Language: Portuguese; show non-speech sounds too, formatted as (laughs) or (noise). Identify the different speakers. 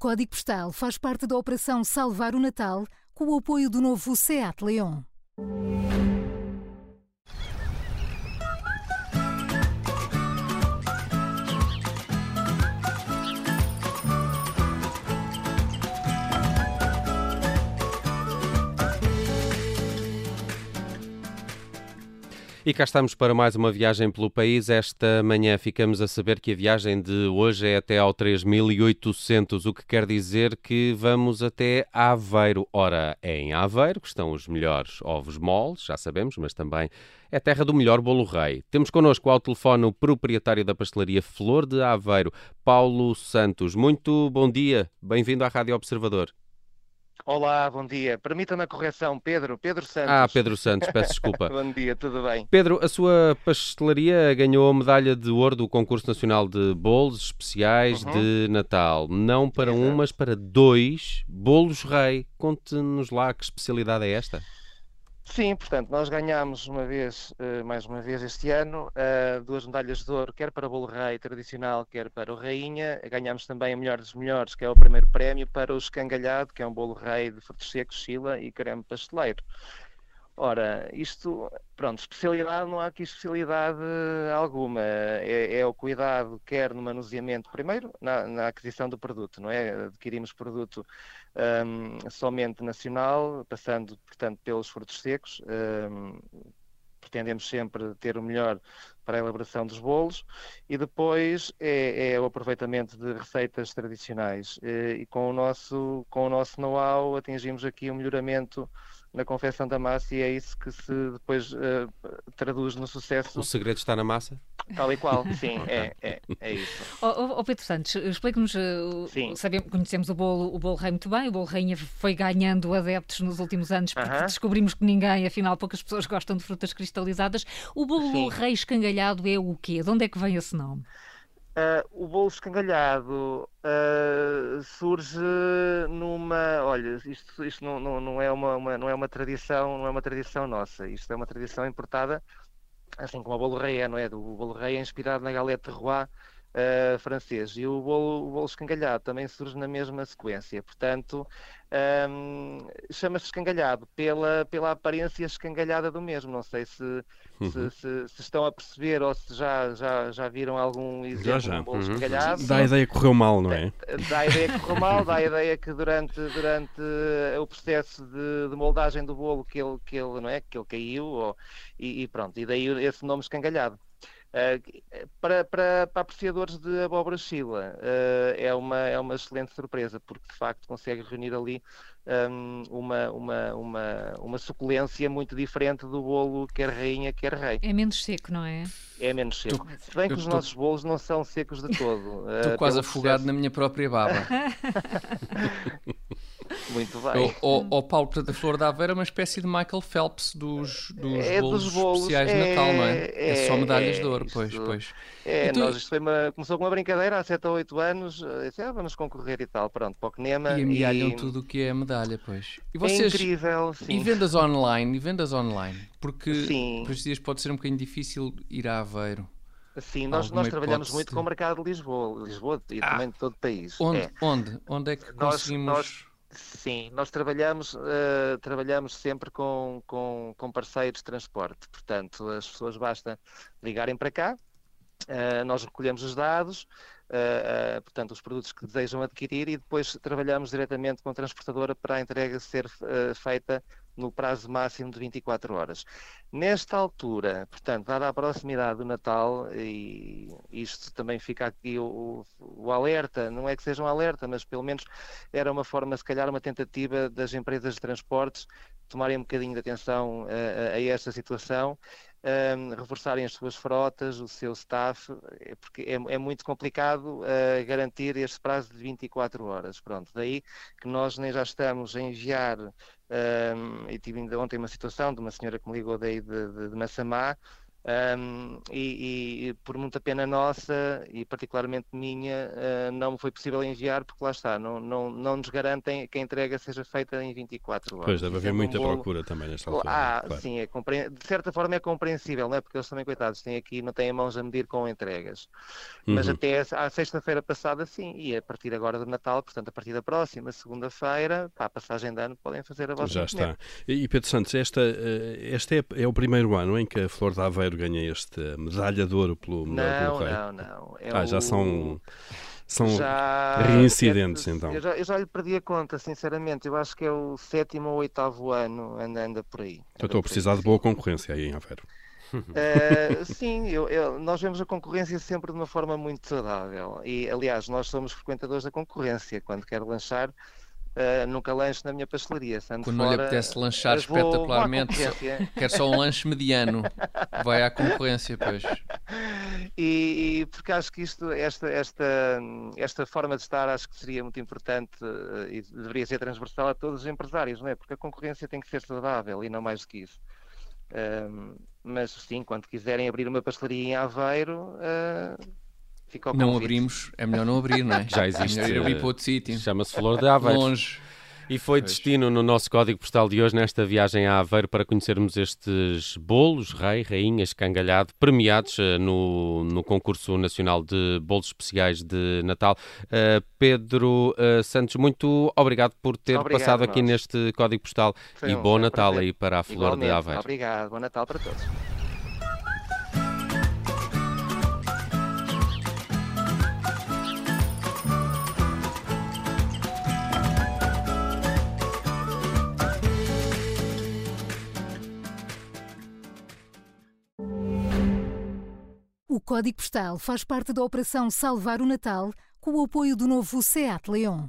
Speaker 1: Código Postal faz parte da Operação Salvar o Natal com o apoio do novo SEAT Leon.
Speaker 2: E cá estamos para mais uma viagem pelo país. Esta manhã ficamos a saber que a viagem de hoje é até ao 3800, o que quer dizer que vamos até Aveiro. Ora, é em Aveiro que estão os melhores ovos moles, já sabemos, mas também é terra do melhor bolo rei. Temos connosco ao telefone o proprietário da pastelaria Flor de Aveiro, Paulo Santos. Muito bom dia, bem-vindo à Rádio Observador.
Speaker 3: Olá, bom dia. Permita-me a correção, Pedro, Pedro Santos.
Speaker 2: Ah, Pedro Santos, peço desculpa. (laughs)
Speaker 3: bom dia, tudo bem?
Speaker 2: Pedro, a sua pastelaria ganhou a medalha de ouro do Concurso Nacional de Bolos Especiais uhum. de Natal. Não para Exato. um, mas para dois bolos rei. Conte-nos lá que especialidade é esta.
Speaker 3: Sim, portanto, nós ganhámos uma vez, uh, mais uma vez este ano, uh, duas medalhas de ouro, quer para o bolo rei tradicional, quer para o rainha. Ganhámos também a melhor dos melhores, que é o primeiro prémio, para o escangalhado, que é um bolo rei de frutos secos, sila e creme pasteleiro. Ora, isto, pronto, especialidade, não há aqui especialidade alguma. É, é o cuidado, quer no manuseamento, primeiro, na, na, aquisição do produto, não é? Adquirimos produto um, somente nacional, passando, portanto, pelos frutos secos. Um, pretendemos sempre ter o melhor para a elaboração dos bolos e depois é, é o aproveitamento de receitas tradicionais. E, e com o nosso, com o nosso know-how atingimos aqui um melhoramento na confecção da massa e é isso que se depois uh, traduz no sucesso.
Speaker 2: O segredo está na massa?
Speaker 3: Tal e qual, (laughs) sim, é, é, é isso.
Speaker 4: Oh, oh, Pedro Santos, explique-nos, uh, sabemos, conhecemos o bolo, o bolo rei muito bem, o bolo rainha foi ganhando adeptos nos últimos anos porque uh -huh. descobrimos que ninguém, afinal poucas pessoas gostam de frutas cristalizadas. O bolo sim. rei escangalhado é o quê? De onde é que vem esse nome?
Speaker 3: Uh, o bolo escangalhado uh, surge numa. Olha, isto, isto não, não, não, é uma, uma, não é uma tradição, não é uma tradição nossa. Isto é uma tradição importada, assim como o bolo rei é, não é? O bolo rei é inspirado na galette de Roy uh, francês. E o bolo, o bolo escangalhado também surge na mesma sequência. Portanto, um, chama-se escangalhado pela, pela aparência escangalhada do mesmo. Não sei se, uhum. se, se, se, estão a perceber ou se já, já, já viram algum exemplo já, já. de um bolo uhum. escangalhado.
Speaker 2: Dá a ideia que correu mal, não é?
Speaker 3: Dá a ideia que correu mal, dá a ideia que durante, durante o processo de, de moldagem do bolo que ele, que ele, não é? que ele caiu ou, e, e pronto, e daí esse nome escangalhado. Uh, para, para, para, apreciadores de abóbora chila, uh, é, uma, é uma excelente surpresa, porque de facto consegue reunir ali um, uma, uma, uma, uma suculência muito diferente do bolo quer rainha, quer rei.
Speaker 4: É menos seco, não é?
Speaker 3: É menos seco. Tu, Se bem que os tô... nossos bolos não são secos de todo.
Speaker 5: Estou uh, quase afogado processo... na minha própria baba. (laughs)
Speaker 3: Muito bem.
Speaker 5: O, o, o Paulo, portanto, a Flor da Aveira é uma espécie de Michael Phelps dos, dos, é bolos, dos bolos, especiais de Natal, não é? É, é só medalhas é, de ouro, pois, pois.
Speaker 3: É, nós, isto foi uma, começou com uma brincadeira há 7 ou 8 anos, eh, disse, ah, vamos concorrer e tal, pronto, para o.
Speaker 5: E amealham e... tudo o que é a medalha, pois.
Speaker 3: E é vocês, é incrível, sim.
Speaker 5: E vendas online, e vendas online, porque sim. por estes dias pode ser um bocadinho difícil ir a Aveiro.
Speaker 3: Sim, nós, nós trabalhamos muito com o mercado de Lisboa, Lisboa e ah, também de todo o país.
Speaker 5: Onde, é. onde, onde é que nós, conseguimos...
Speaker 3: Nós Sim, nós trabalhamos, uh, trabalhamos sempre com, com, com, parceiros de transporte. Portanto, as pessoas basta ligarem para cá, uh, nós recolhemos os dados, uh, portanto, os produtos que desejam adquirir e depois trabalhamos diretamente com a transportadora para a entrega ser feita no prazo máximo de 24 horas. Nesta altura, portanto, dada a proximidade do Natal, e isto também fica aqui o, o, alerta, não é que seja um alerta, mas pelo menos era uma forma, se calhar, uma tentativa das empresas de transportes tomarem um bocadinho de atenção a, a esta situação um, reforçarem as suas frotas, o seu staff, é porque é, é muito complicado uh, garantir este prazo de 24 horas. Pronto, daí que nós nem já estamos a enviar, um, e tive ainda ontem uma situação de uma senhora que me ligou daí de, de, de Massamá, Um, e, e, por muita pena nossa e particularmente minha, uh, não me foi possível enviar porque lá está, não, não, não nos garantem que a entrega seja feita em 24 horas.
Speaker 6: Pois, deve haver muita um bolo... procura também nesta altura.
Speaker 3: Ah, claro. sim, é compre... de certa forma é compreensível, não é? porque eles também, coitados, têm aqui, não têm mãos a medir com entregas. Uhum. Mas até à sexta-feira passada, sim, e a partir agora do Natal, portanto, a partir da próxima segunda-feira, para a passagem de ano, podem fazer a vossa
Speaker 6: Já está. E Pedro Santos, esta, eh, este é, é o primeiro ano em que a Flor da Aveiro ganha esta medalha de ouro pelo
Speaker 3: melhor Não, não, não.
Speaker 6: É ah, o... já são são já... reincidentes,
Speaker 3: é,
Speaker 6: então.
Speaker 3: Eu já, eu já, lhe perdi a conta, sinceramente. Eu acho que é o sétimo ou oitavo ano, anda, anda por aí.
Speaker 6: Então estou a precisar de boa concorrência aí em Aveiro.
Speaker 3: Uh, (laughs) sim, eu, eu, nós vemos a concorrência sempre de uma forma muito saudável. E, aliás, nós somos frequentadores da concorrência. Quando quero lanchar, Uh, nunca lanche na minha pastelaria.
Speaker 5: Quando fora, não lhe apetece lanchar espetacularmente, (laughs) quer só um lanche mediano, vai à concorrência, pois. (laughs)
Speaker 3: E, e, porque acho que isto, esta, esta, esta forma de estar, acho que seria muito importante uh, e deveria ser transversal a todos os empresários, não é? Porque a concorrência tem que ser saudável e não mais do que isso. Uh, mas sim, quando quiserem abrir uma pastelaria em Aveiro, uh,
Speaker 5: não abrimos, é melhor não abrir, não é? (laughs)
Speaker 2: Já existe.
Speaker 5: É melhor ir abrir para outro sítio.
Speaker 2: Chama-se Flor de Aveiro.
Speaker 5: Longe.
Speaker 2: E foi destino no nosso código postal de hoje, nesta viagem a Aveiro, para conhecermos estes bolos, rei, rainha, escangalhado, premiados uh, no, no concurso nacional de bolos especiais de Natal. Uh, Pedro uh, Santos, muito obrigado por ter obrigado, passado aqui nós. neste código postal foi e um, bom Natal prazer. aí para a Flor
Speaker 3: Igualmente.
Speaker 2: de Aveiro.
Speaker 3: Obrigado, bom Natal para todos.
Speaker 1: O Código Postal faz parte da Operação Salvar o Natal com o apoio do novo SEAT Leon.